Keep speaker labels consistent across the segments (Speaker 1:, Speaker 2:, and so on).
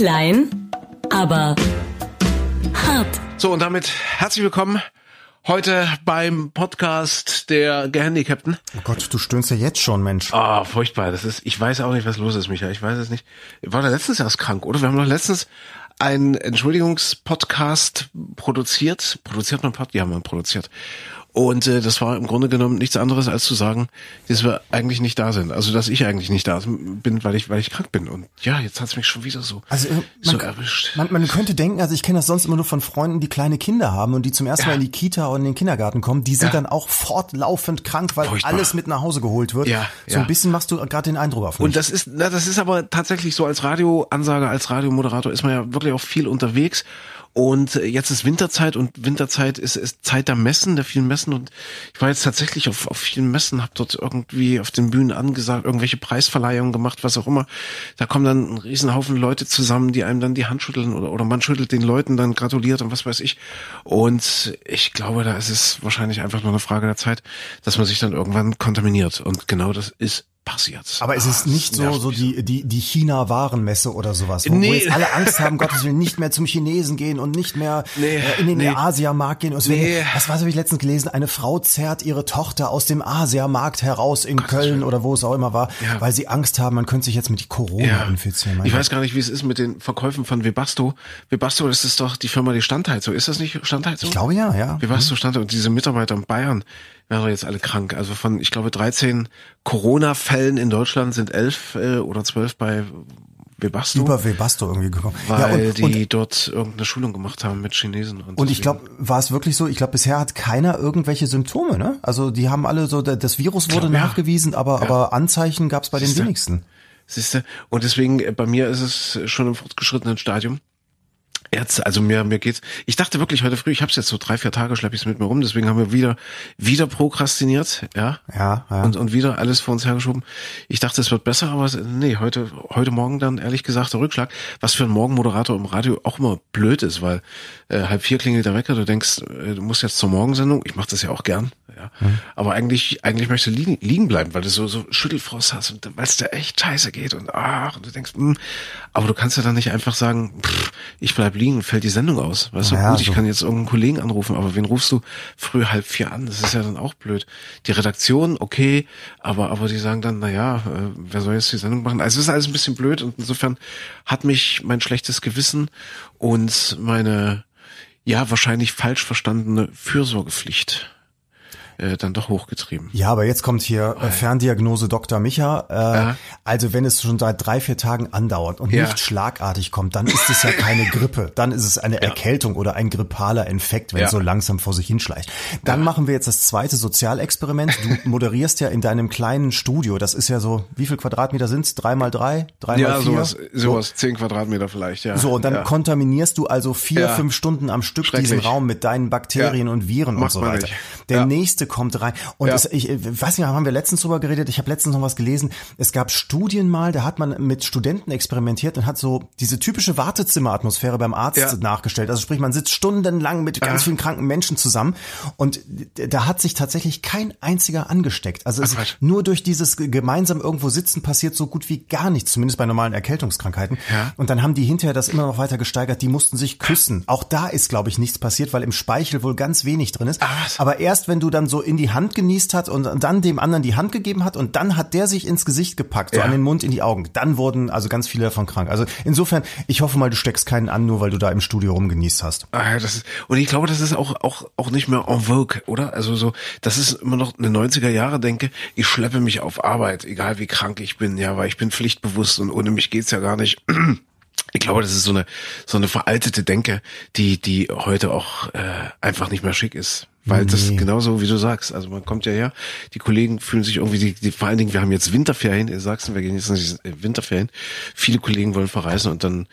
Speaker 1: Klein, aber hart.
Speaker 2: So, und damit herzlich willkommen heute beim Podcast der Gehandicapten.
Speaker 3: Oh Gott, du stöhnst ja jetzt schon, Mensch.
Speaker 2: Ah, furchtbar. Das ist, ich weiß auch nicht, was los ist, Micha. Ich weiß es nicht. War da letztens erst krank, oder? Wir haben doch letztens einen Entschuldigungspodcast produziert. Produziert man Pod? Ja, man produziert. Und äh, das war im Grunde genommen nichts anderes als zu sagen, dass wir eigentlich nicht da sind. Also dass ich eigentlich nicht da bin, weil ich, weil ich krank bin. Und ja, jetzt hat's mich schon wieder so,
Speaker 3: Also äh,
Speaker 2: so
Speaker 3: man,
Speaker 2: erwischt.
Speaker 3: man, man könnte denken, also ich kenne das sonst immer nur von Freunden, die kleine Kinder haben und die zum ersten
Speaker 2: Ja.
Speaker 3: Mal in die Kita und in den Kindergarten kommen, die sind
Speaker 2: Ja.
Speaker 3: dann auch fortlaufend krank, weil
Speaker 2: Furchtbar.
Speaker 3: alles mit nach Hause geholt wird.
Speaker 2: Ja,
Speaker 3: so
Speaker 2: ja.
Speaker 3: ein bisschen machst du gerade den Eindruck auf mich.
Speaker 2: Und das ist, na, das ist aber tatsächlich so als Radioansager, als Radiomoderator ist man ja wirklich auch viel unterwegs. Und äh, jetzt ist Winterzeit und Winterzeit ist, ist Zeit der Messen, der vielen Messen. Und ich war jetzt tatsächlich auf, auf vielen Messen, habe dort irgendwie auf den Bühnen angesagt, irgendwelche Preisverleihungen gemacht, was auch immer. Da kommen dann ein Riesenhaufen Leute zusammen, die einem dann die Hand schütteln oder, oder man schüttelt den Leuten dann gratuliert und was weiß ich. Und ich glaube, da ist es wahrscheinlich einfach nur eine Frage der Zeit, dass man sich dann irgendwann kontaminiert. Und genau das ist passiert.
Speaker 3: aber es ist
Speaker 2: Ah,
Speaker 3: nicht so, so die, die, die China-Warenmesse oder sowas, wo, wo
Speaker 2: Nee.
Speaker 3: jetzt alle Angst haben, Gottes Willen, nicht mehr zum Chinesen gehen und nicht mehr
Speaker 2: Nee,
Speaker 3: äh, in den
Speaker 2: nee.
Speaker 3: Asiamarkt gehen. Und deswegen,
Speaker 2: Nee.
Speaker 3: Was was habe ich letztens gelesen? Eine Frau zerrt ihre Tochter aus dem Asiamarkt heraus in Köln oder wo es auch immer war,
Speaker 2: Ja.
Speaker 3: weil sie Angst haben, man könnte sich jetzt mit Corona infizieren. Mein
Speaker 2: Ich weiß gar nicht, wie es ist mit den Verkäufen von Webasto. Webasto, das ist doch die Firma, die Standheizung. Ist das nicht Standheizung?
Speaker 3: Ich glaube ja, ja.
Speaker 2: Webasto Standheizung. Und diese Mitarbeiter in Bayern wären doch jetzt alle krank. Also von, ich glaube, 13 Corona-Fällen in Deutschland sind 11 äh, oder 12 bei Webasto.
Speaker 3: Über Webasto irgendwie gekommen.
Speaker 2: weil
Speaker 3: ja, und,
Speaker 2: die
Speaker 3: und,
Speaker 2: dort irgendeine Schulung gemacht haben mit Chinesen. Und,
Speaker 3: und ich glaube, war es wirklich so, ich glaube, bisher hat keiner irgendwelche Symptome, ne? Also die haben alle so, das Virus wurde
Speaker 2: Glaub, ja.
Speaker 3: nachgewiesen, aber, aber Anzeichen gab es bei den
Speaker 2: Siehste?
Speaker 3: wenigsten.
Speaker 2: Siehste? Und deswegen, äh, bei mir ist es schon im fortgeschrittenen Stadium. Jetzt, also mir, mir geht's. Ich dachte wirklich heute früh, ich habe es jetzt so drei, vier Tage, schleppe ich es mit mir rum, deswegen haben wir wieder, wieder prokrastiniert, ja.
Speaker 3: Ja, ja.
Speaker 2: Und, und wieder alles vor uns hergeschoben. Ich dachte, es wird besser, aber nee, heute, heute Morgen dann ehrlich gesagt der Rückschlag, was für ein Morgenmoderator im Radio auch immer blöd ist, weil äh, halb vier klingelt der Wecker, du denkst, äh, du musst jetzt zur Morgensendung, ich mache das ja auch gern, ja. Aber eigentlich, eigentlich möchtest du liegen, liegen bleiben, weil du so, so Schüttelfrost hast und weil es dir echt scheiße geht und ach, und du denkst, hm, aber du kannst ja dann nicht einfach sagen, pff, ich bleib liegen, fällt die Sendung aus. Weißt du,
Speaker 3: Ja,
Speaker 2: gut, ich
Speaker 3: so.
Speaker 2: kann jetzt irgendeinen Kollegen anrufen, aber wen rufst du früh halb vier an? Das ist ja dann auch blöd. Die Redaktion, okay, aber, aber die sagen dann, na ja, äh, wer soll jetzt die Sendung machen? Also es ist alles ein bisschen blöd und insofern hat mich mein schlechtes Gewissen und meine, ja, wahrscheinlich falsch verstandene Fürsorgepflicht äh, dann doch hochgetrieben.
Speaker 3: Ja, aber jetzt kommt hier äh, Ferndiagnose Dr. Micha. Äh,
Speaker 2: Ja.
Speaker 3: Also wenn es schon seit drei, vier Tagen andauert und
Speaker 2: Ja.
Speaker 3: nicht schlagartig kommt, dann ist es ja keine Grippe. Dann ist es eine Erkältung oder ein grippaler Infekt, wenn
Speaker 2: Ja.
Speaker 3: es so langsam vor sich hinschleicht. Dann machen wir jetzt das zweite Sozialexperiment. Du moderierst ja in deinem kleinen Studio. Das ist ja so, wie viel Quadratmeter sind's? Drei mal drei? Drei mal
Speaker 2: Ja,
Speaker 3: vier?
Speaker 2: sowas, sowas, zehn Quadratmeter vielleicht, ja.
Speaker 3: So, und dann
Speaker 2: ja.
Speaker 3: kontaminierst du also vier,
Speaker 2: Ja.
Speaker 3: fünf Stunden am Stück diesen Raum mit deinen Bakterien
Speaker 2: Ja.
Speaker 3: und Viren und
Speaker 2: Macht
Speaker 3: so
Speaker 2: man
Speaker 3: weiter. Der
Speaker 2: Ja.
Speaker 3: nächste kommt rein. Und
Speaker 2: Ja.
Speaker 3: es, ich, ich weiß nicht, haben wir letztens drüber geredet? Ich habe letztens noch was gelesen. Es gab Studien mal, da hat man mit Studenten experimentiert und hat so diese typische Wartezimmeratmosphäre beim Arzt
Speaker 2: Ja.
Speaker 3: nachgestellt. Also sprich, man sitzt stundenlang mit ganz
Speaker 2: Ja.
Speaker 3: vielen kranken Menschen zusammen und da hat sich tatsächlich kein einziger angesteckt. Also es,
Speaker 2: Ach,
Speaker 3: nur durch dieses gemeinsam irgendwo sitzen passiert so gut wie gar nichts, zumindest bei normalen Erkältungskrankheiten. Und dann haben die hinterher das immer noch weiter gesteigert. Die mussten sich küssen. Auch da ist, glaube ich, nichts passiert, weil im Speichel wohl ganz wenig drin ist.
Speaker 2: Was?
Speaker 3: Aber erst wenn du dann so in die Hand genießt hat und dann dem anderen die Hand gegeben hat und dann hat der sich ins Gesicht gepackt, so
Speaker 2: Ja.
Speaker 3: an den Mund, in die Augen. Dann wurden also ganz viele davon krank. Also insofern, ich hoffe mal, du steckst keinen an, nur weil du da im Studio rumgenießt hast.
Speaker 2: Ah, das ist, und ich glaube, das ist auch, auch, auch nicht mehr en vogue, oder? Also so, das ist immer noch eine 90er Jahre denke, ich schleppe mich auf Arbeit, egal wie krank ich bin, ja, weil ich bin pflichtbewusst und ohne mich geht's ja gar nicht. Ich glaube, das ist so eine, so eine veraltete Denke, die, die heute auch äh, einfach nicht mehr schick ist. Weil das
Speaker 3: Nee.
Speaker 2: genauso wie du sagst. Also man kommt ja her, die Kollegen fühlen sich irgendwie, die, die, vor allen Dingen, wir haben jetzt Winterferien in Sachsen, wir gehen jetzt in die Winterferien. Viele Kollegen wollen verreisen und dann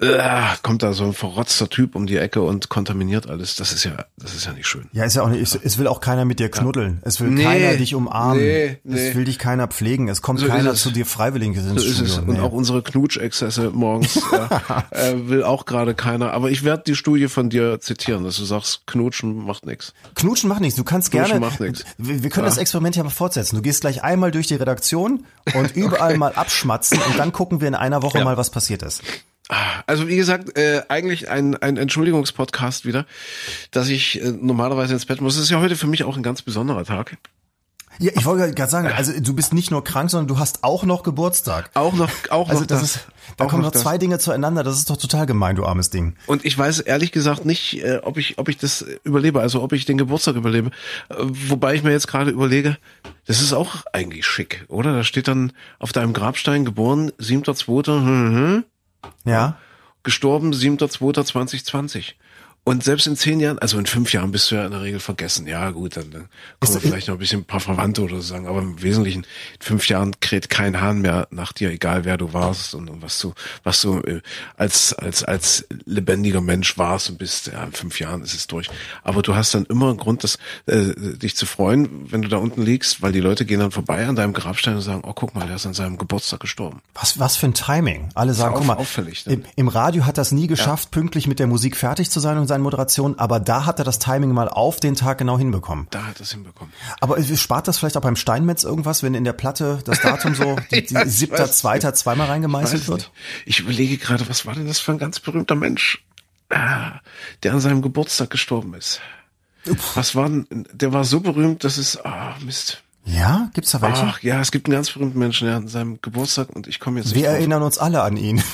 Speaker 2: äh, kommt da so ein verrotzter Typ um die Ecke und kontaminiert alles. Das ist ja, das ist ja nicht schön.
Speaker 3: Ja, ist ja auch nicht, es, es will auch keiner mit dir knuddeln. Es will
Speaker 2: Nee,
Speaker 3: keiner dich umarmen.
Speaker 2: nee, nee.
Speaker 3: Es will dich keiner pflegen. Es kommt
Speaker 2: So ist
Speaker 3: keiner
Speaker 2: es.
Speaker 3: zu dir freiwillig ins
Speaker 2: So ist
Speaker 3: Studio.
Speaker 2: es. Und
Speaker 3: Nee.
Speaker 2: auch unsere Knutschexzesse morgens ja, äh, will auch gerade keiner. Aber ich werde die Studie von dir zitieren, dass du sagst, Knutschen macht nichts.
Speaker 3: Knutschen macht nichts. Du kannst
Speaker 2: Knutschen
Speaker 3: gerne.
Speaker 2: macht nix.
Speaker 3: Wir, wir können
Speaker 2: Ja.
Speaker 3: das Experiment ja mal fortsetzen. Du gehst gleich einmal durch die Redaktion und überall mal abschmatzen und dann gucken wir in einer Woche
Speaker 2: Ja.
Speaker 3: mal, was passiert ist.
Speaker 2: Also wie gesagt, äh, eigentlich ein, ein Entschuldigungspodcast wieder, dass ich äh, normalerweise ins Bett muss. Das ist ja heute für mich auch ein ganz besonderer Tag.
Speaker 3: Ja, ich wollte gerade sagen, also du bist nicht nur krank, sondern du hast auch noch Geburtstag.
Speaker 2: Auch noch, auch
Speaker 3: Also
Speaker 2: noch
Speaker 3: das,
Speaker 2: das.
Speaker 3: ist, da kommen
Speaker 2: noch
Speaker 3: noch zwei Dinge zueinander. Das ist doch total gemein, du armes Ding.
Speaker 2: Und ich weiß ehrlich gesagt nicht, äh, ob ich, ob ich das überlebe, also ob ich den Geburtstag überlebe. Äh, wobei ich mir jetzt gerade überlege, das ist auch eigentlich schick, oder? Da steht dann auf deinem Grabstein geboren, 7.2., hm, hm,
Speaker 3: Ja.
Speaker 2: gestorben, 7.2.2020. Und selbst in zehn Jahren, also in fünf Jahren bist du ja in der Regel vergessen. Ja, gut, dann, dann kommen vielleicht noch ein bisschen ein paar Verwandte oder so sagen, aber im Wesentlichen, in fünf Jahren kräht kein Hahn mehr nach dir, egal wer du warst und, und was du, was du äh, als, als, als lebendiger Mensch warst und bist. Ja, in fünf Jahren ist es durch. Aber du hast dann immer einen Grund, das, äh, dich zu freuen, wenn du da unten liegst, weil die Leute gehen dann vorbei an deinem Grabstein und sagen, oh, guck mal, der ist an seinem Geburtstag gestorben.
Speaker 3: Was, was für ein Timing. Alle sagen, guck mal,
Speaker 2: auffällig, ne?
Speaker 3: im, im Radio hat das nie geschafft, pünktlich mit der Musik fertig zu sein und seinen Moderationen, aber da hat er das Timing mal auf den Tag genau hinbekommen.
Speaker 2: Da hat er es hinbekommen.
Speaker 3: Aber äh, spart das vielleicht auch beim Steinmetz irgendwas, wenn in der Platte das Datum so
Speaker 2: Ja, ich
Speaker 3: siebter, zweiter zweimal
Speaker 2: Weiß
Speaker 3: reingemeißelt
Speaker 2: es
Speaker 3: wird?
Speaker 2: nicht. Ich überlege gerade, was war denn das für ein ganz berühmter Mensch, ah, der an seinem Geburtstag gestorben ist. Was war denn, der war so berühmt, dass es, ah, Mist.
Speaker 3: Ja, gibt's da welche?
Speaker 2: Ach ja, es gibt einen ganz berühmten Menschen, der an seinem Geburtstag und ich komme jetzt
Speaker 3: Wir erinnern uns alle an ihn.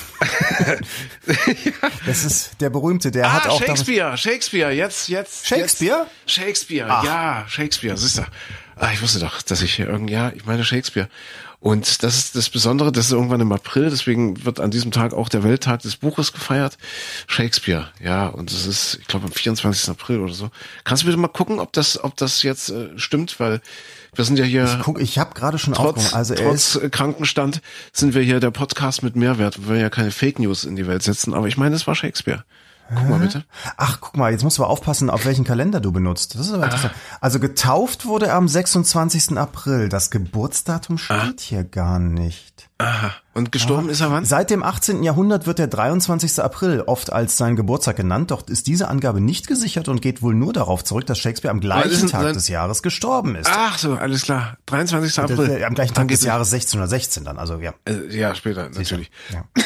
Speaker 3: Das ist der berühmte, der hat
Speaker 2: Ah,
Speaker 3: auch damals-
Speaker 2: Shakespeare, Shakespeare, jetzt, jetzt.
Speaker 3: Shakespeare?
Speaker 2: Jetzt. Shakespeare, ja, Shakespeare, siehst du. Ah, ich wusste doch, dass ich hier irgend, ja, ich meine Shakespeare. Und das ist das Besondere, das ist irgendwann im April, deswegen wird an diesem Tag auch der Welttag des Buches gefeiert. Shakespeare, ja, und das ist, ich glaube, am 24. April oder so. Kannst du bitte mal gucken, ob das, ob das jetzt äh, stimmt, weil wir sind ja hier
Speaker 3: Guck, ich habe gerade schon
Speaker 2: trotz.
Speaker 3: Also er
Speaker 2: trotz Krankenstand sind wir hier der Podcast mit Mehrwert, wir ja keine Fake News in die Welt setzen, aber ich meine, es war Shakespeare. Guck mal bitte.
Speaker 3: Ach, guck mal, jetzt musst du aber aufpassen, auf welchen Kalender du benutzt. Das ist aber interessant. Also getauft wurde er am 26. April. Das Geburtsdatum steht hier gar nicht.
Speaker 2: Aha. Und gestorben ist er wann?
Speaker 3: Seit dem 18. Jahrhundert wird der 23. April oft als sein Geburtstag genannt, doch ist diese Angabe nicht gesichert und geht wohl nur darauf zurück, dass Shakespeare am gleichen Tag
Speaker 2: sein-
Speaker 3: des Jahres gestorben ist.
Speaker 2: Ach so, alles klar. 23.
Speaker 3: Das-
Speaker 2: April.
Speaker 3: äh, am gleichen Tag des Jahres 1616 dann, also ja.
Speaker 2: Äh, ja, später, natürlich.
Speaker 3: ja.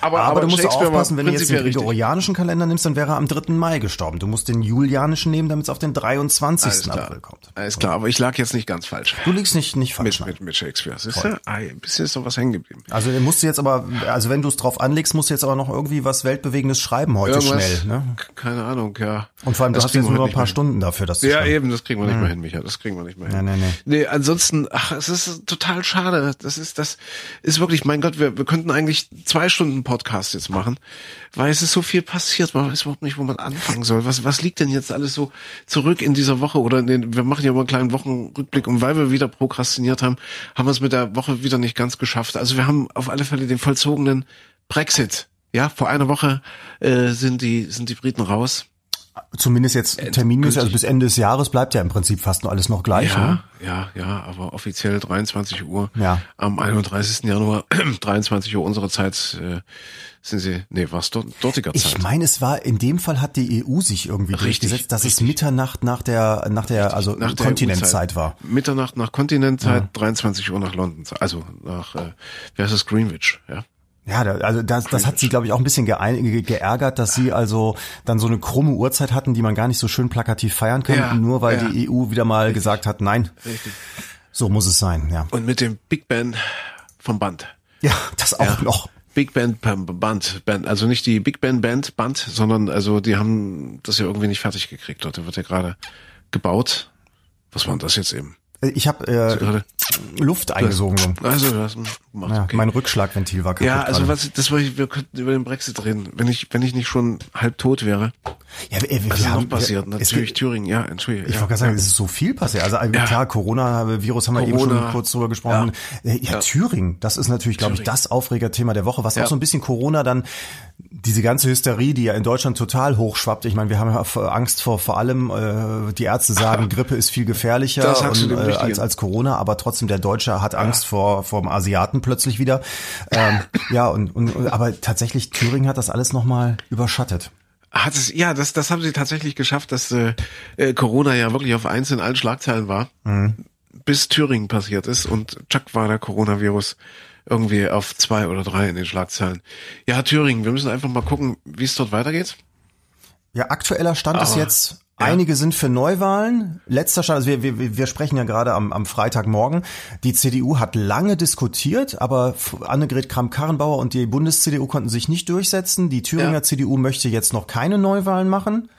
Speaker 2: Aber,
Speaker 3: Aber, du musst aufpassen, wenn du jetzt den gregorianischen Kalender nimmst, dann wäre er am 3. Mai gestorben. Du musst den julianischen nehmen, damit es auf den 23.
Speaker 2: Alles klar.
Speaker 3: April kommt.
Speaker 2: Alles klar, aber ich lag jetzt nicht ganz falsch.
Speaker 3: Du liegst nicht, nicht falsch.
Speaker 2: Mit,
Speaker 3: nein.
Speaker 2: mit, mit Shakespeare. Siehst du? Ah, ein bisschen ist doch was hängen geblieben.
Speaker 3: Also musst du jetzt aber, also wenn du es drauf anlegst, musst du jetzt aber noch irgendwie was Weltbewegendes schreiben heute schnell. Ne?
Speaker 2: Keine Ahnung, ja.
Speaker 3: Und vor allem, du
Speaker 2: Das
Speaker 3: hast
Speaker 2: kriegen
Speaker 3: jetzt nur noch ein paar Stunden dafür, dass du.
Speaker 2: Ja,
Speaker 3: schreibst.
Speaker 2: eben, das kriegen wir nicht mehr hin, Micha. Das kriegen wir nicht mehr hin.
Speaker 3: Nee, nee, nee.
Speaker 2: Nee, ansonsten, ach, es ist total schade. Das ist, das ist wirklich, mein Gott, wir, wir könnten eigentlich zwei Stunden Podcast jetzt machen, weil es ist so viel passiert. Man weiß überhaupt nicht, wo man anfangen soll. Was, was liegt denn jetzt alles so zurück in dieser Woche? Oder in den, wir machen ja mal einen kleinen Wochenrückblick und weil wir wieder prokrastiniert haben, haben wir es mit der Woche wieder nicht ganz geschafft. Also wir haben auf alle Fälle den vollzogenen Brexit. Ja, vor einer Woche äh, sind die sind die Briten raus.
Speaker 3: Zumindest jetzt terminmäßig, also bis Ende des Jahres bleibt ja im Prinzip fast nur alles noch gleich.
Speaker 2: Ja,
Speaker 3: Ne?
Speaker 2: ja, ja, aber offiziell 23 Uhr.
Speaker 3: Ja.
Speaker 2: Am 31. Januar, 23 Uhr unserer Zeit, äh, sind sie, nee, was dort, dortiger Zeit.
Speaker 3: Ich meine, es war, in dem Fall hat die EU sich irgendwie
Speaker 2: Richtig,
Speaker 3: durchgesetzt, dass es
Speaker 2: richtig.
Speaker 3: Mitternacht nach der, nach der, also
Speaker 2: Nach
Speaker 3: Kontinentzeit war.
Speaker 2: Mitternacht nach Kontinentzeit, 23 Uhr nach London, also nach, äh, wie heißt das, Greenwich, ja.
Speaker 3: Ja, also das, das hat sie, glaube ich, auch ein bisschen geärgert, dass sie also dann so eine krumme Uhrzeit hatten, die man gar nicht so schön plakativ feiern kann,
Speaker 2: Ja,
Speaker 3: nur weil
Speaker 2: ja.
Speaker 3: die EU wieder mal gesagt hat, nein,
Speaker 2: Richtig.
Speaker 3: so muss es sein, ja.
Speaker 2: Und mit dem Big Band vom Band.
Speaker 3: Ja, das auch noch.
Speaker 2: Big Band Band, Band, Band, also nicht die Big Band Band Band, sondern also die haben das ja irgendwie nicht fertig gekriegt. Dort wird ja gerade gebaut. Was war denn das jetzt eben?
Speaker 3: Ich habe äh. Luft eingesogen. so.
Speaker 2: Also, du hast gemacht.
Speaker 3: Ja,
Speaker 2: okay.
Speaker 3: Mein Rückschlagventil war kaputt.
Speaker 2: Ja, also
Speaker 3: gerade.
Speaker 2: was, das war, ich- wir könnten über den Brexit reden, wenn ich, wenn ich nicht schon halb tot wäre.
Speaker 3: ja, wir, wir
Speaker 2: Was ist
Speaker 3: haben,
Speaker 2: noch passiert? Natürlich
Speaker 3: gibt-
Speaker 2: Thüringen, ja, entschuldige.
Speaker 3: Ich
Speaker 2: ja,
Speaker 3: wollte gerade sagen,
Speaker 2: ja.
Speaker 3: es ist so viel passiert. Also äh, klar, Corona-Virus haben wir eben
Speaker 2: Corona.
Speaker 3: schon kurz drüber gesprochen. Ja, ja, Thüringen, das ist natürlich, glaube ich, das Aufregerthema der Woche, was
Speaker 2: Ja.
Speaker 3: auch so ein bisschen Corona dann, diese ganze Hysterie, die ja in Deutschland total hochschwappt. Ich meine, wir haben ja Angst vor vor allem, äh, die Ärzte sagen, Grippe ist viel gefährlicher und, äh, als, als Corona, aber trotzdem der Deutsche hat Angst vor, vor dem Asiaten plötzlich wieder. Ähm, ja, und, und, und, aber tatsächlich, Thüringen hat das alles nochmal überschattet.
Speaker 2: Hat es, ja, das, das haben sie tatsächlich geschafft, dass äh, äh, Corona ja wirklich auf eins in allen Schlagzeilen war,
Speaker 3: Mhm.
Speaker 2: bis Thüringen passiert ist und Chuck war der Coronavirus irgendwie auf zwei oder drei in den Schlagzeilen. Ja, Thüringen, wir müssen einfach mal gucken, wie es dort weitergeht.
Speaker 3: Ja, aktueller Stand ist
Speaker 2: Aber,
Speaker 3: jetzt,
Speaker 2: ja.
Speaker 3: einige sind für Neuwahlen. Letzter Stand, also wir, wir, wir sprechen ja gerade am, am Freitagmorgen. Die CDU hat lange diskutiert, aber Annegret Kramp-Karrenbauer und die Bundes-CDU konnten sich nicht durchsetzen. Die Thüringer
Speaker 2: Ja.
Speaker 3: CDU möchte jetzt noch keine Neuwahlen machen.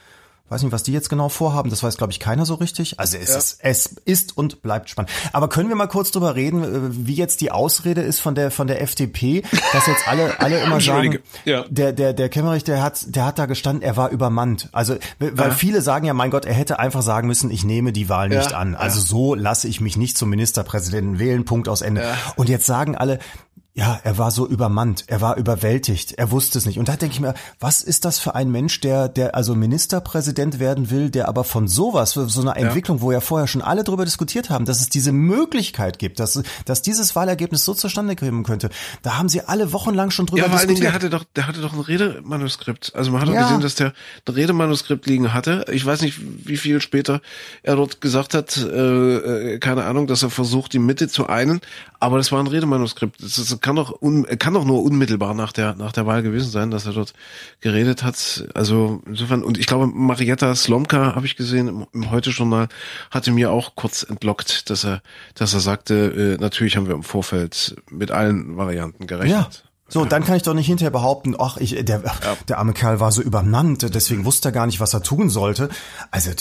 Speaker 3: Weiß nicht, was die jetzt genau vorhaben. Das weiß, glaube ich, keiner so richtig. Also es, ist, es ist und bleibt spannend. Aber können wir mal kurz drüber reden, äh, wie jetzt die Ausrede ist von der von der FDP, dass jetzt alle alle immer sagen.
Speaker 2: Ja.
Speaker 3: der der der Kemmerich, der hat der hat da gestanden, er war übermannt. Also weil
Speaker 2: Ja.
Speaker 3: viele sagen ja, mein Gott, er hätte einfach sagen müssen, ich nehme die Wahl nicht
Speaker 2: Ja,
Speaker 3: an. Also
Speaker 2: ja.
Speaker 3: so lasse ich mich nicht zum Ministerpräsidenten wählen. Punkt aus Ende. Und jetzt sagen alle ja, er war so übermannt, er war überwältigt, er wusste es nicht. Und da denke ich mir, was ist das für ein Mensch, der, der also Ministerpräsident werden will, der aber von sowas, so einer Entwicklung, wo ja vorher schon alle drüber diskutiert haben, dass es diese Möglichkeit gibt, dass, dass dieses Wahlergebnis so zustande kommen könnte. Da haben sie alle wochenlang schon drüber
Speaker 2: Ja, Dingen,
Speaker 3: diskutiert.
Speaker 2: der hatte doch, der hatte doch ein Redemanuskript. Also man hat doch
Speaker 3: Ja.
Speaker 2: gesehen, dass der ein Redemanuskript liegen hatte. Ich weiß nicht, wie viel später er dort gesagt hat, äh, äh, keine Ahnung, dass er versucht, die Mitte zu einen. Aber das war ein Redemanuskript. Das, ist, kann doch kann doch nur unmittelbar nach der nach der Wahl gewesen sein, dass er dort geredet hat. Also insofern und ich glaube, Marietta Slomka habe ich gesehen im, im Heute-Journal hatte mir auch kurz entblockt, dass er dass er sagte, äh, natürlich haben wir im Vorfeld mit allen Varianten gerechnet.
Speaker 3: Ja. So, dann kann ich doch nicht hinterher behaupten, ach, ich, der, der arme Kerl war so übermannt, deswegen wusste er gar nicht, was er tun sollte. Also äh,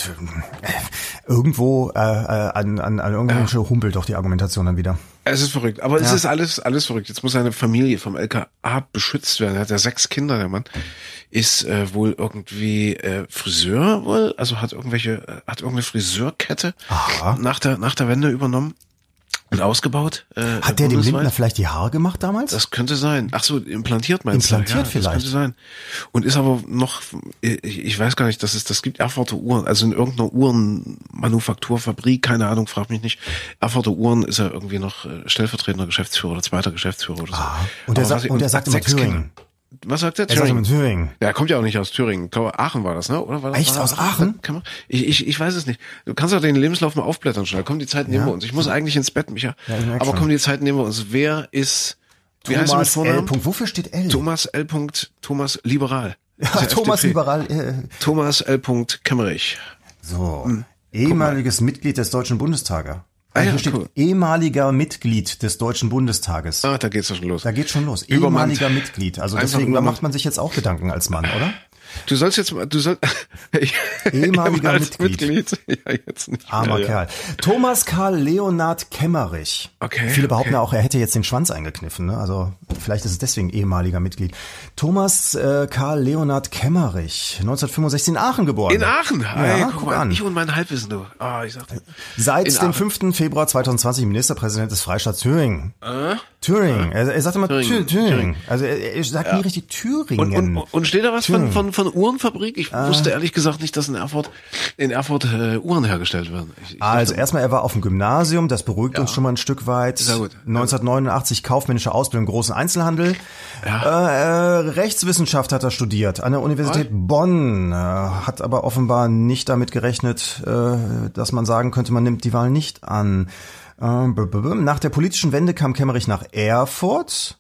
Speaker 3: irgendwo äh, äh, an, an, an irgendeiner Stelle humpelt doch die Argumentation dann wieder.
Speaker 2: Es ist verrückt, aber es
Speaker 3: Ja.
Speaker 2: ist alles, alles verrückt. Jetzt muss seine Familie vom LKA beschützt werden. Er hat ja sechs Kinder, der Mann. Ist äh, wohl irgendwie äh, Friseur wohl, also hat irgendwelche, äh, hat irgendeine Friseurkette
Speaker 3: Aha.
Speaker 2: nach der, nach der Wende übernommen und ausgebaut. Äh,
Speaker 3: Hat der dem
Speaker 2: bundesweit.
Speaker 3: Lindner vielleicht die Haare gemacht damals?
Speaker 2: Das könnte sein. Ach so, implantiert meinst
Speaker 3: Implantiert
Speaker 2: du? Ja,
Speaker 3: vielleicht.
Speaker 2: Das könnte sein. Und ist aber noch, ich, ich weiß gar nicht, dass es, das gibt Erfurter Uhren, also in irgendeiner Uhrenmanufakturfabrik, keine Ahnung, frag mich nicht. Erfurter Uhren ist er irgendwie noch äh, stellvertretender Geschäftsführer oder zweiter Geschäftsführer oder so.
Speaker 3: Ah, und er sagt- und er sagt immer Thüringen.
Speaker 2: Was sagt er?
Speaker 3: er sagt Thüringen.
Speaker 2: Ja, er kommt ja auch nicht aus Thüringen. Ich glaube, Aachen war das, ne? Oder war das
Speaker 3: Echt?
Speaker 2: war
Speaker 3: Aus Aachen?
Speaker 2: Man, ich, ich, ich weiß es nicht. Du kannst auch den Lebenslauf mal aufblättern schnell. Komm, die Zeit nehmen
Speaker 3: Ja.
Speaker 2: wir uns. Ich muss eigentlich ins Bett, Micha.
Speaker 3: Ja,
Speaker 2: aber
Speaker 3: schon.
Speaker 2: komm, die Zeit nehmen wir uns. Wer ist, wie heißt er mit
Speaker 3: Thomas L.
Speaker 2: Vornamen?
Speaker 3: Punkt. Wofür steht L?
Speaker 2: Thomas L. Thomas Liberal.
Speaker 3: ja, Thomas
Speaker 2: FDP.
Speaker 3: Liberal. Äh,
Speaker 2: Thomas L. Kemmerich.
Speaker 3: so.
Speaker 2: Hm.
Speaker 3: Ehemaliges Mitglied des Deutschen Bundestages.
Speaker 2: Ah ja,
Speaker 3: Hier steht
Speaker 2: cool.
Speaker 3: ehemaliger Mitglied des Deutschen Bundestages.
Speaker 2: Ah, da geht's schon los.
Speaker 3: Da geht schon los. Ehemaliger Mitglied. Also
Speaker 2: Einfach
Speaker 3: deswegen, da macht man sich jetzt auch Gedanken als Mann, oder?
Speaker 2: Du sollst jetzt mal, du sollst,
Speaker 3: Ehemaliger
Speaker 2: als
Speaker 3: Mitglied.
Speaker 2: Ja, jetzt nicht.
Speaker 3: Armer
Speaker 2: ja, ja.
Speaker 3: Kerl. Thomas Karl Leonhard Kemmerich.
Speaker 2: Okay,
Speaker 3: Viele behaupten
Speaker 2: okay.
Speaker 3: auch, er hätte jetzt den Schwanz eingekniffen. Ne? Also vielleicht ist es deswegen ehemaliger Mitglied. Thomas äh, Karl Leonhard Kemmerich, 1965 in Aachen geboren.
Speaker 2: In Aachen. Hey,
Speaker 3: Ja,
Speaker 2: guck,
Speaker 3: guck
Speaker 2: mal,
Speaker 3: an.
Speaker 2: Ich und mein Halbwissen, du. Ah, ich sagte.
Speaker 3: Seit dem
Speaker 2: Aachen.
Speaker 3: 5. Februar 2020 Ministerpräsident des Freistaats Thüringen. Thüringen. Er, er sagt immer
Speaker 2: Thüringen.
Speaker 3: Thüringen. Thüringen.
Speaker 2: Thüringen.
Speaker 3: Also er, er sagt nie richtig Thüringen.
Speaker 2: Und, und, und steht da was von,
Speaker 3: Thüringen.
Speaker 2: von, von Uhrenfabrik? Ich
Speaker 3: Ah.
Speaker 2: wusste ehrlich gesagt nicht, dass in Erfurt, in Erfurt äh, Uhren hergestellt werden. Ich, ich
Speaker 3: Also
Speaker 2: dachte,
Speaker 3: erstmal, er war auf dem Gymnasium, das beruhigt uns schon mal ein Stück weit.
Speaker 2: Sehr gut.
Speaker 3: 1989 kaufmännische Ausbildung im großen Einzelhandel. Äh, äh, Rechtswissenschaft hat er studiert an der Universität Bonn, äh, hat aber offenbar nicht damit gerechnet, äh, dass man sagen könnte, man nimmt die Wahl nicht an. Nach der politischen Wende kam Kemmerich nach Erfurt.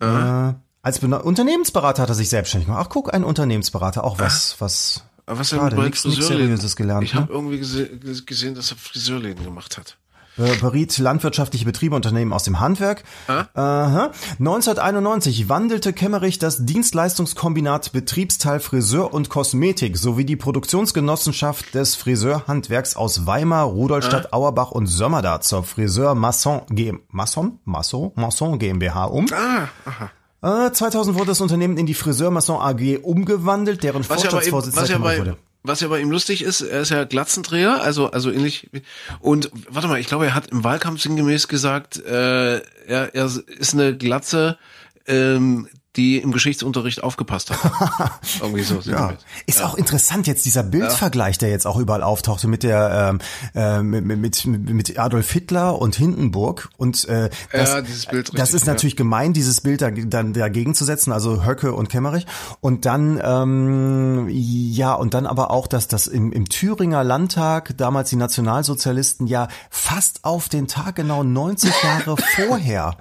Speaker 3: Äh, als Bena- Unternehmensberater hat er sich selbstständig gemacht. Ach guck, ein Unternehmensberater, auch was, was
Speaker 2: Aber was denn
Speaker 3: schade,
Speaker 2: bei
Speaker 3: nichts nichts
Speaker 2: Friseurläden?
Speaker 3: Seriöses gelernt.
Speaker 2: Ich
Speaker 3: ne?
Speaker 2: habe irgendwie gese gesehen, dass er Friseurläden gemacht hat.
Speaker 3: Äh, beriet landwirtschaftliche Betriebe Unternehmen aus dem Handwerk. Aha. 1991 wandelte Kemmerich das Dienstleistungskombinat Betriebsteil Friseur und Kosmetik sowie die Produktionsgenossenschaft des Friseurhandwerks aus Weimar, Rudolstadt, Auerbach und Sömmerda zur Friseur Masson, G Masson? Masson? Masson GmbH um.
Speaker 2: Ah, aha.
Speaker 3: Äh, 2000 wurde das Unternehmen in die Friseur Masson AG umgewandelt, deren
Speaker 2: ja,
Speaker 3: Vorstandsvorsitzender
Speaker 2: was, ja
Speaker 3: wurde.
Speaker 2: was ja bei ihm lustig ist, er ist ja Glatzenträger, also also ähnlich. wie- Und warte mal, ich glaube, er hat im Wahlkampf sinngemäß gesagt, äh, er, er ist eine Glatze, ähm, die im Geschichtsunterricht aufgepasst hat. Irgendwie so.
Speaker 3: Ja. Ist auch interessant jetzt dieser Bildvergleich, der jetzt auch überall auftauchte mit der ähm, äh, mit, mit, mit, Adolf Hitler und Hindenburg und äh, das,
Speaker 2: Ja, dieses Bild,
Speaker 3: das
Speaker 2: richtig,
Speaker 3: ist
Speaker 2: ja.
Speaker 3: natürlich gemein, dieses Bild da, dann dagegen zu setzen, also Höcke und Kemmerich und dann ähm, ja und dann aber auch, dass das im, im Thüringer Landtag damals die Nationalsozialisten ja fast auf den Tag genau 90 Jahre vorher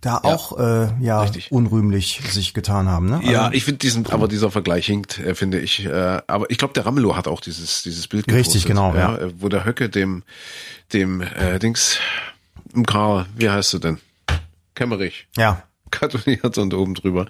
Speaker 3: da auch äh, ja
Speaker 2: richtig.
Speaker 3: unrühmlich sich getan haben. Ne?
Speaker 2: Ja,
Speaker 3: Also,
Speaker 2: ich finde diesen, aber dieser Vergleich hinkt, äh, finde ich. Äh, aber ich glaube, der Ramelow hat auch dieses dieses Bild
Speaker 3: Richtig, genau, ja.
Speaker 2: äh, Wo der Höcke dem dem äh, Dings im Karl, wie heißt du denn? Kemmerich.
Speaker 3: ja.
Speaker 2: Gratuliert und oben drüber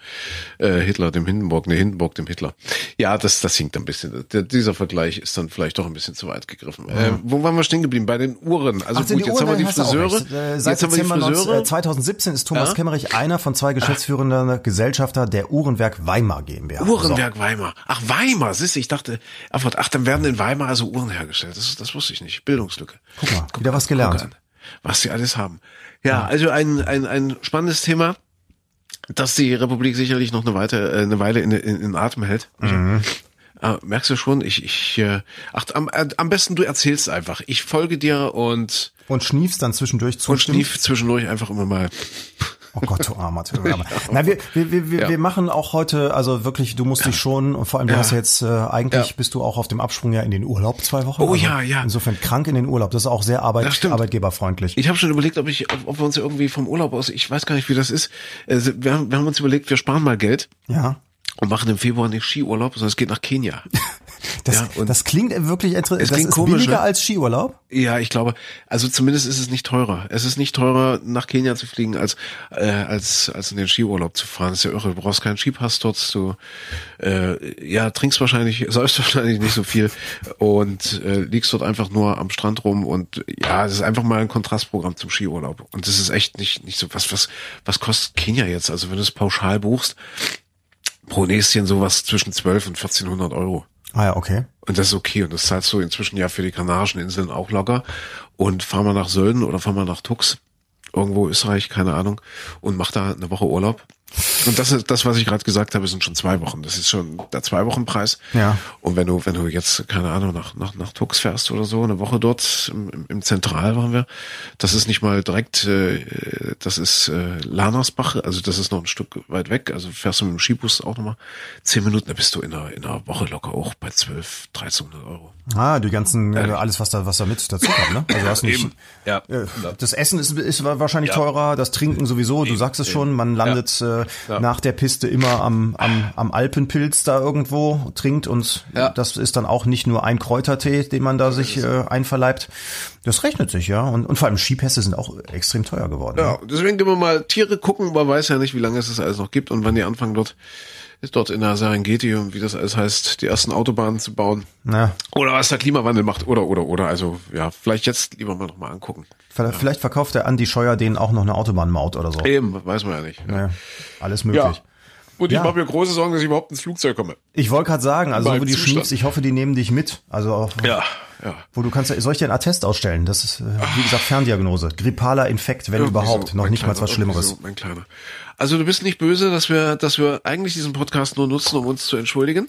Speaker 2: äh, Hitler dem Hindenburg, ne Hindenburg dem Hitler. Ja, das das hinkt ein bisschen. Der, dieser Vergleich ist dann vielleicht doch ein bisschen zu weit gegriffen. Äh, wo waren wir stehen geblieben? Bei den Uhren. Also
Speaker 3: Ach,
Speaker 2: gut, jetzt haben wir die Friseure.
Speaker 3: Äh, Seit
Speaker 2: Jetzt haben wir die
Speaker 3: Dezember 19,
Speaker 2: Friseure.
Speaker 3: äh, 2017 ist Thomas
Speaker 2: Ja?
Speaker 3: Kemmerich einer von zwei geschäftsführenden Gesellschafter der Uhrenwerk Weimar GmbH.
Speaker 2: Uhrenwerk Weimar. Ach, Weimar, siehst du, ich dachte, ach, dann werden in Weimar also Uhren hergestellt. Das, das wusste ich nicht. Bildungslücke.
Speaker 3: Guck mal, wieder was gelernt.
Speaker 2: Guck an, was sie alles haben. Ja, also ein, ein, ein spannendes Thema, das die Republik sicherlich noch eine, Weite, äh, eine Weile in, in, in Atem hält.
Speaker 3: Mhm.
Speaker 2: Äh, merkst du schon, ich, ich, äh, ach, am, äh, am besten du erzählst einfach. Ich folge dir und.
Speaker 3: Und schniefst dann zwischendurch
Speaker 2: und
Speaker 3: zustimmen.
Speaker 2: schnief zwischendurch einfach immer mal.
Speaker 3: Oh Gott, du armer, du armer. Na, wir, wir, wir, wir,
Speaker 2: Ja.
Speaker 3: wir machen auch heute, also wirklich, du musst dich schon, und vor allem du hast ja jetzt, äh, eigentlich bist du auch auf dem Absprung ja in den Urlaub zwei Wochen.
Speaker 2: Oh
Speaker 3: also
Speaker 2: ja, ja.
Speaker 3: Insofern krank in den Urlaub. Das ist auch sehr Arbeit, arbeitgeberfreundlich.
Speaker 2: Ich habe schon überlegt, ob ich, ob, ob wir uns irgendwie vom Urlaub aus, ich weiß gar nicht, wie das ist. Äh, wir, haben, wir haben uns überlegt, wir sparen mal Geld
Speaker 3: ja.
Speaker 2: Und machen im Februar nicht Skiurlaub, sondern es geht nach Kenia.
Speaker 3: Das,
Speaker 2: Ja, und-
Speaker 3: das klingt wirklich interessant.
Speaker 2: Es
Speaker 3: Das
Speaker 2: klingt
Speaker 3: ist
Speaker 2: komisch,
Speaker 3: billiger
Speaker 2: ne?
Speaker 3: als Skiurlaub?
Speaker 2: Ja, ich glaube, also zumindest ist es nicht teurer. Es ist nicht teurer, nach Kenia zu fliegen, als äh, als als in den Skiurlaub zu fahren. Das ist ja irre. Du brauchst keinen Skipass dort. Du äh, ja trinkst wahrscheinlich, säufst wahrscheinlich nicht so viel und äh, liegst dort einfach nur am Strand rum und ja, es ist einfach mal ein Kontrastprogramm zum Skiurlaub. Und das ist echt nicht nicht so was was was kostet Kenia jetzt? Also wenn du es pauschal buchst, pro Näschen sowas zwischen 12 und 1400 Euro.
Speaker 3: Ah ja, okay.
Speaker 2: Und das ist okay. Und das zahlst du inzwischen ja für die Kanarischen Inseln auch locker. Und fahr mal nach Sölden oder fahr mal nach Tux, irgendwo Österreich, keine Ahnung, und mach da eine Woche Urlaub. Und das ist das, was ich gerade gesagt habe, sind schon zwei Wochen. Das ist schon der zwei Wochen Preis.
Speaker 3: Ja.
Speaker 2: Und wenn du, wenn du jetzt, keine Ahnung, nach, nach, nach Tux fährst oder so, eine Woche dort im, im- Zentral waren wir, das ist nicht mal direkt, äh, das ist äh, Lanersbach, also das ist noch ein Stück weit weg. Also fährst du mit dem Skibus auch nochmal zehn Minuten, da bist du in einer, in einer Woche locker auch bei 12, 1300 Euro.
Speaker 3: Ah, die ganzen, äh, alles, was da, was da mit dazu kommt, ne? Also du hast nicht,
Speaker 2: ja.
Speaker 3: äh, das Essen ist, ist wahrscheinlich
Speaker 2: Ja.
Speaker 3: teurer, das Trinken sowieso, du
Speaker 2: Eben,
Speaker 3: sagst es schon, man landet äh,
Speaker 2: Ja.
Speaker 3: nach der Piste immer am, am, am Alpenpilz da irgendwo, trinkt und
Speaker 2: Ja.
Speaker 3: das ist dann auch nicht nur ein Kräutertee, den man da sich äh, einverleibt. Das rechnet sich, ja. Und, und vor allem Skipässe sind auch extrem teuer geworden.
Speaker 2: Ja,
Speaker 3: ne?
Speaker 2: deswegen gehen wir mal Tiere gucken, man weiß ja nicht, wie lange es das alles noch gibt und wann die anfangen dort, ist dort in der Serengeti und wie das alles heißt, die ersten Autobahnen zu bauen.
Speaker 3: Na,
Speaker 2: Oder was der Klimawandel macht, oder, oder, oder. Also, ja, vielleicht jetzt lieber mal nochmal angucken.
Speaker 3: vielleicht vielleicht verkauft der Andi Scheuer denen auch noch eine Autobahnmaut oder so.
Speaker 2: Eben, weiß man ja nicht.
Speaker 3: Ja, alles möglich.
Speaker 2: Und
Speaker 3: Ja.
Speaker 2: ich mache mir große Sorgen, dass ich überhaupt ins Flugzeug komme.
Speaker 3: Ich wollte gerade sagen, also wo die
Speaker 2: Zustand.
Speaker 3: schniefst, ich hoffe, die nehmen dich mit. Also auch,
Speaker 2: Ja, ja.
Speaker 3: wo du kannst, soll ich dir einen Attest ausstellen? Das ist, äh, wie gesagt, Ferndiagnose. Grippaler Infekt, wenn
Speaker 2: Irgendwie
Speaker 3: überhaupt.
Speaker 2: so,
Speaker 3: noch nicht mal was Schlimmeres.
Speaker 2: So, mein Kleiner. Also du bist nicht böse, dass wir, dass wir eigentlich diesen Podcast nur nutzen, um uns zu entschuldigen.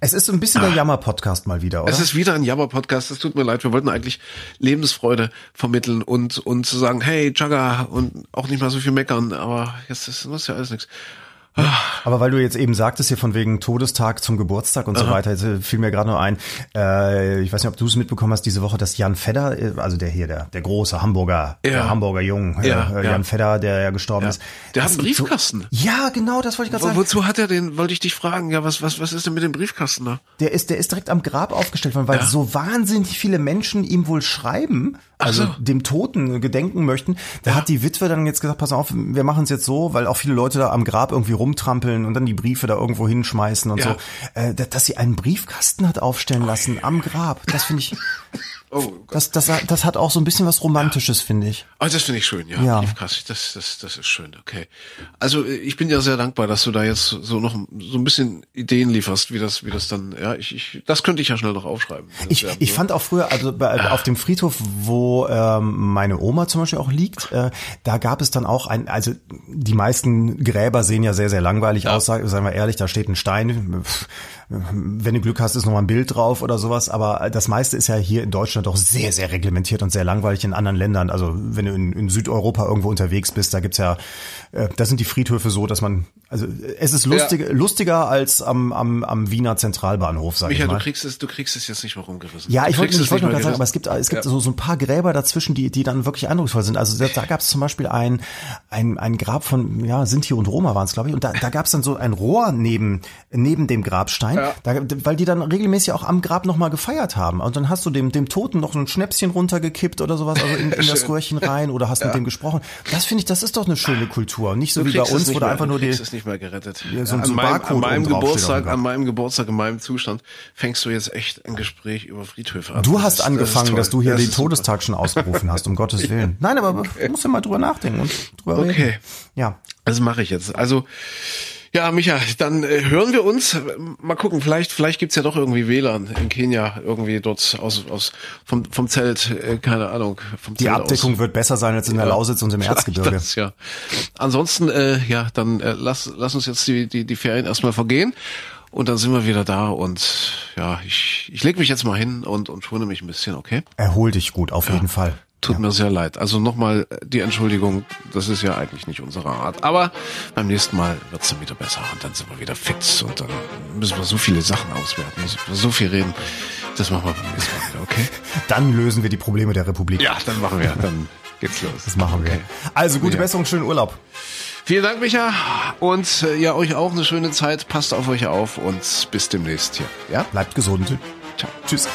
Speaker 3: Es ist so ein bisschen der Jammer-Podcast mal wieder, oder?
Speaker 2: Es ist wieder ein Jammer-Podcast, es tut mir leid. Wir wollten eigentlich Lebensfreude vermitteln und, und zu sagen, hey, Jagger, und auch nicht mal so viel meckern, aber jetzt ist das ist ja alles nichts.
Speaker 3: Aber weil du jetzt eben sagtest hier von wegen Todestag zum Geburtstag und so weiter, äh, fiel mir gerade nur ein, äh, ich weiß nicht, ob du es mitbekommen hast, diese Woche, dass Jan Fedder, äh, also der hier, der, der große Hamburger,
Speaker 2: Ja.
Speaker 3: der Hamburger Jung,
Speaker 2: Ja,
Speaker 3: äh,
Speaker 2: ja.
Speaker 3: Jan Fedder, der ja gestorben ist.
Speaker 2: Der hat einen Briefkasten.
Speaker 3: Ja, genau, das wollte ich gerade
Speaker 2: Wo,
Speaker 3: sagen.
Speaker 2: wozu hat er den, wollte ich dich fragen, ja, was, was, was ist denn mit dem Briefkasten da?
Speaker 3: Der ist, der ist direkt am Grab aufgestellt worden, weil so wahnsinnig viele Menschen ihm wohl schreiben, also
Speaker 2: so.
Speaker 3: dem Toten gedenken möchten. Da hat die Witwe dann jetzt gesagt, pass auf, wir machen es jetzt so, weil auch viele Leute da am Grab irgendwie rumtrampeln und dann die Briefe da irgendwo hinschmeißen und
Speaker 2: Ja.
Speaker 3: so, äh, da- dass sie einen Briefkasten hat aufstellen lassen am Grab. Das finde ich,
Speaker 2: Oh Gott.
Speaker 3: das, das, das hat auch so ein bisschen was Romantisches, finde ich.
Speaker 2: Oh, das finde ich schön, ja.
Speaker 3: Ja.
Speaker 2: Briefkasten, das, das, das ist schön, okay. Also äh, ich bin ja sehr dankbar, dass du da jetzt so noch so ein bisschen Ideen lieferst, wie das, wie das dann, ja, ich, ich, das könnte ich ja schnell noch aufschreiben.
Speaker 3: Ich,
Speaker 2: wär
Speaker 3: ich
Speaker 2: so.
Speaker 3: fand auch früher, also bei, auf dem Friedhof, wo ähm, meine Oma zum Beispiel auch liegt, äh, da gab es dann auch ein, also die meisten Gräber sehen ja sehr, sehr langweilig aus, sag- seien wir ehrlich, da steht ein Stein. Wenn du Glück hast, ist noch mal ein Bild drauf oder sowas, aber das meiste ist ja hier in Deutschland doch sehr, sehr reglementiert und sehr langweilig in anderen Ländern. Also wenn du in, in Südeuropa irgendwo unterwegs bist, da gibt's ja, äh, da sind die Friedhöfe so, dass man Also es ist lustig, ja. lustiger als am, am, am Wiener Zentralbahnhof, sag
Speaker 2: Micha,
Speaker 3: ich mal.
Speaker 2: du kriegst es, du kriegst es jetzt nicht mehr rumgerissen.
Speaker 3: Ja, ich wollte ich wollte nur gerade sagen, aber es gibt es gibt ja. so, so ein paar Gräber dazwischen, die die dann wirklich eindrucksvoll sind. Also da, da gab es zum Beispiel ein, ein ein Grab von ja Sinti und Roma waren es, glaube ich, und da, da gab es dann so ein Rohr neben neben dem Grabstein, ja. da, weil die dann regelmäßig auch am Grab nochmal gefeiert haben. Und dann hast du dem dem Toten noch so ein Schnäpschen runtergekippt oder sowas, also in, in das Röhrchen rein oder hast ja. mit dem gesprochen. Das finde ich, das ist doch eine schöne Kultur, nicht so du wie bei uns, wo da einfach nur die
Speaker 2: nicht mal gerettet.
Speaker 3: Ja, so, ja, so an, meinem,
Speaker 2: an meinem Geburtstag, an meinem Geburtstag, in meinem Zustand, fängst du jetzt echt ein Gespräch über Friedhöfe
Speaker 3: an. Du hast das angefangen, das dass du hier das den Todestag schon ausgerufen hast, um Gottes Willen. Nein, aber okay. du musst ja mal drüber nachdenken und drüber okay. reden. Okay.
Speaker 2: Ja. Das mache ich jetzt. Also, ja, Micha, dann äh, hören wir uns. Mal gucken, vielleicht, vielleicht gibt's ja doch irgendwie WLAN in Kenia, irgendwie dort aus, aus vom, vom Zelt, äh, keine Ahnung. Vom
Speaker 3: Die
Speaker 2: Zelt
Speaker 3: Abdeckung aus. wird besser sein als in der Lausitz und im Erzgebirge.
Speaker 2: Das, ja. Ansonsten, äh, ja, dann äh, lass, lass uns jetzt die, die, die Ferien erstmal vergehen. Und dann sind wir wieder da und ja, ich, ich leg mich jetzt mal hin und, und schone mich ein bisschen, okay?
Speaker 3: Erhol dich gut, auf ja. jeden Fall.
Speaker 2: Tut ja. mir sehr leid. Also nochmal die Entschuldigung, das ist ja eigentlich nicht unsere Art. Aber beim nächsten Mal wird's dann wieder besser und dann sind wir wieder fix und dann müssen wir so viele Sachen auswerten, müssen wir so viel reden. Das machen wir beim nächsten Mal wieder, okay?
Speaker 3: Dann lösen wir die Probleme der Republik.
Speaker 2: Ja, dann machen wir, dann geht's los.
Speaker 3: Das machen wir. Okay. Also gute ja. Besserung, schönen Urlaub.
Speaker 2: Vielen Dank, Micha. Und äh, ja, euch auch eine schöne Zeit. Passt auf euch auf und bis demnächst hier. Ja?
Speaker 3: Bleibt gesund.
Speaker 2: Ciao. Tschüss.